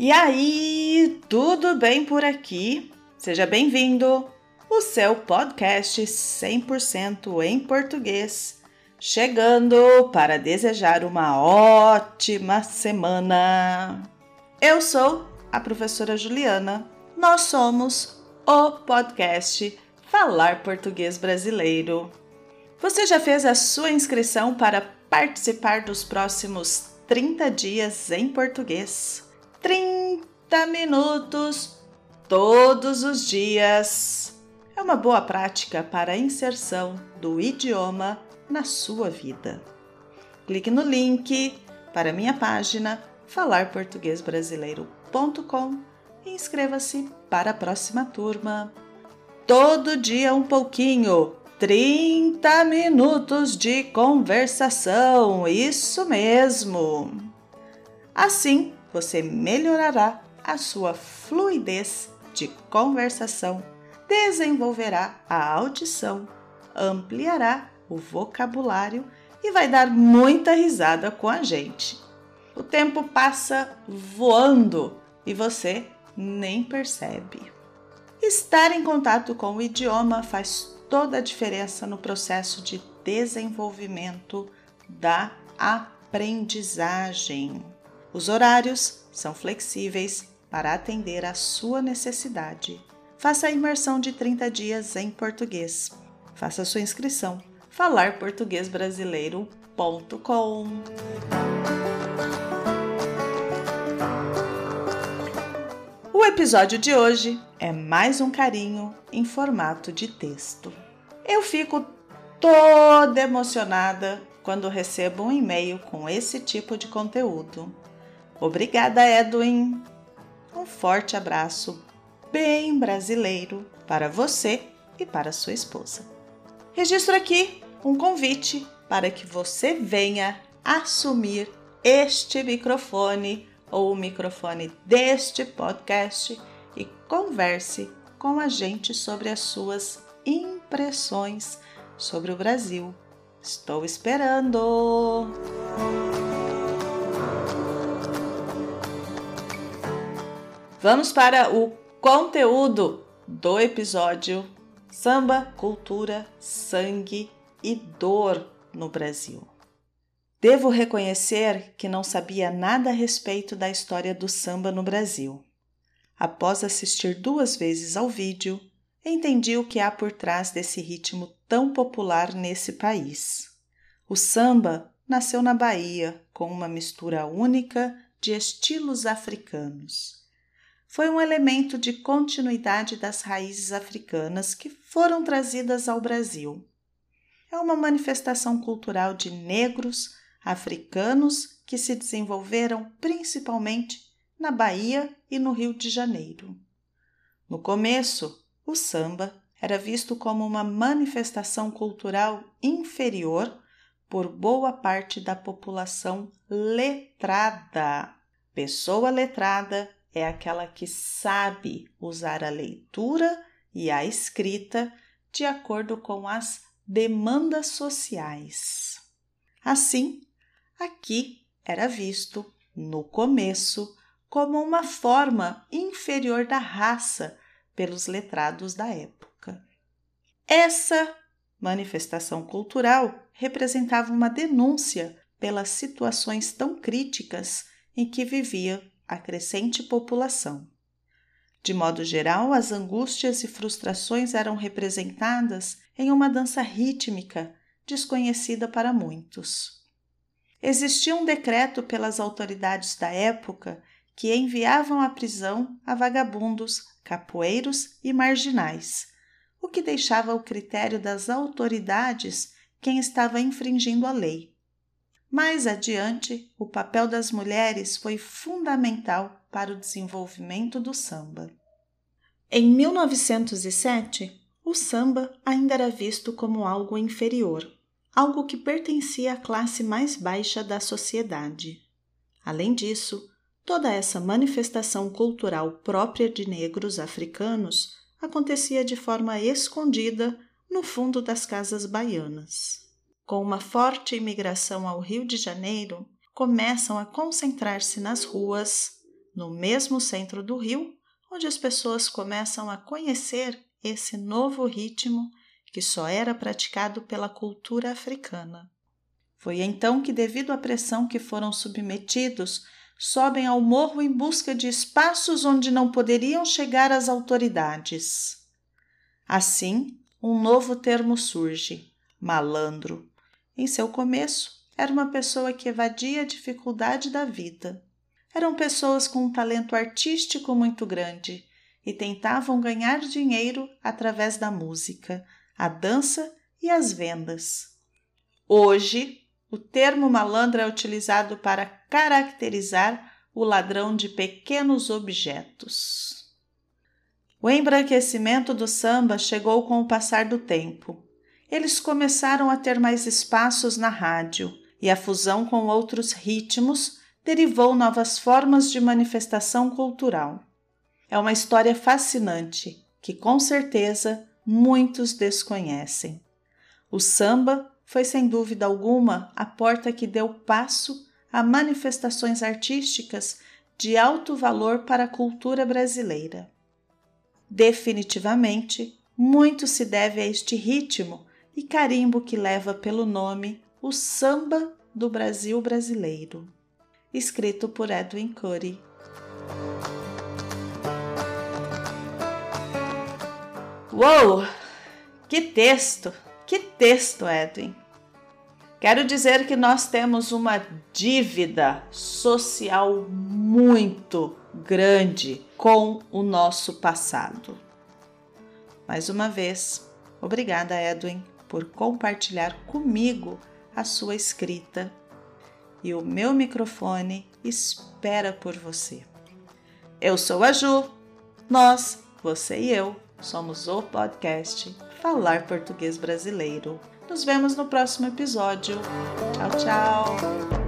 E aí, tudo bem por aqui? Seja bem-vindo! O seu podcast 100% em português, chegando para desejar uma ótima semana. Eu sou a professora Juliana. Nós somos o podcast Falar Português Brasileiro. Você já fez a sua inscrição para participar dos próximos 30 dias em português? 30 minutos todos os dias. É uma boa prática para a inserção do idioma na sua vida. Clique no link para minha página falarportuguesbrasileiro.com e inscreva-se para a próxima turma. Todo dia um pouquinho, 30 minutos de conversação, isso mesmo. Assim, você melhorará a sua fluidez de conversação, desenvolverá a audição, ampliará o vocabulário e vai dar muita risada com a gente. O tempo passa voando e você nem percebe. Estar em contato com o idioma faz toda a diferença no processo de desenvolvimento da aprendizagem. Os horários são flexíveis para atender à sua necessidade. Faça a imersão de 30 dias em português. Faça sua inscrição. falarportuguesbrasileiro.com O episódio de hoje é mais um carinho em formato de texto. Eu fico toda emocionada quando recebo um e-mail com esse tipo de conteúdo. Obrigada, Edwin! Um forte abraço bem brasileiro para você e para sua esposa. Registro aqui um convite para que você venha assumir este microfone ou o microfone deste podcast e converse com a gente sobre as suas impressões sobre o Brasil. Estou esperando! Vamos para o conteúdo do episódio Samba, Cultura, Sangue e Dor no Brasil. Devo reconhecer que não sabia nada a respeito da história do samba no Brasil. Após assistir duas vezes ao vídeo, entendi o que há por trás desse ritmo tão popular nesse país. O samba nasceu na Bahia com uma mistura única de estilos africanos foi um elemento de continuidade das raízes africanas que foram trazidas ao Brasil. É uma manifestação cultural de negros africanos que se desenvolveram principalmente na Bahia e no Rio de Janeiro. No começo, o samba era visto como uma manifestação cultural inferior por boa parte da população letrada. Pessoa letrada é aquela que sabe usar a leitura e a escrita de acordo com as demandas sociais. Assim, aqui era visto, no começo, como uma forma inferior da raça pelos letrados da época. Essa manifestação cultural representava uma denúncia pelas situações tão críticas em que vivia a crescente população. De modo geral, as angústias e frustrações eram representadas em uma dança rítmica desconhecida para muitos. Existia um decreto pelas autoridades da época que enviavam à prisão a vagabundos, capoeiros e marginais, o que deixava ao critério das autoridades quem estava infringindo a lei. Mais adiante, o papel das mulheres foi fundamental para o desenvolvimento do samba. Em 1907, o samba ainda era visto como algo inferior, algo que pertencia à classe mais baixa da sociedade. Além disso, toda essa manifestação cultural própria de negros africanos acontecia de forma escondida no fundo das casas baianas com uma forte imigração ao Rio de Janeiro, começam a concentrar-se nas ruas, no mesmo centro do Rio, onde as pessoas começam a conhecer esse novo ritmo que só era praticado pela cultura africana. Foi então que, devido à pressão que foram submetidos, sobem ao morro em busca de espaços onde não poderiam chegar as autoridades. Assim, um novo termo surge: malandro. Em seu começo, era uma pessoa que evadia a dificuldade da vida. Eram pessoas com um talento artístico muito grande e tentavam ganhar dinheiro através da música, a dança e as vendas. Hoje, o termo malandro é utilizado para caracterizar o ladrão de pequenos objetos. O embranquecimento do samba chegou com o passar do tempo. Eles começaram a ter mais espaços na rádio e a fusão com outros ritmos derivou novas formas de manifestação cultural. É uma história fascinante que, com certeza, muitos desconhecem. O samba foi, sem dúvida alguma, a porta que deu passo a manifestações artísticas de alto valor para a cultura brasileira. Definitivamente, muito se deve a este ritmo e carimbo que leva pelo nome o Samba do Brasil Brasileiro, escrito por Edwin Curry. Uou! Que texto! Que texto, Edwin! Quero dizer que nós temos uma dívida social muito grande com o nosso passado. Mais uma vez, obrigada, Edwin, por compartilhar comigo a sua escrita e o meu microfone espera por você. Eu sou a Ju, nós, você e eu Somos o podcast Falar Português Brasileiro. Nos vemos no próximo episódio. Tchau, tchau!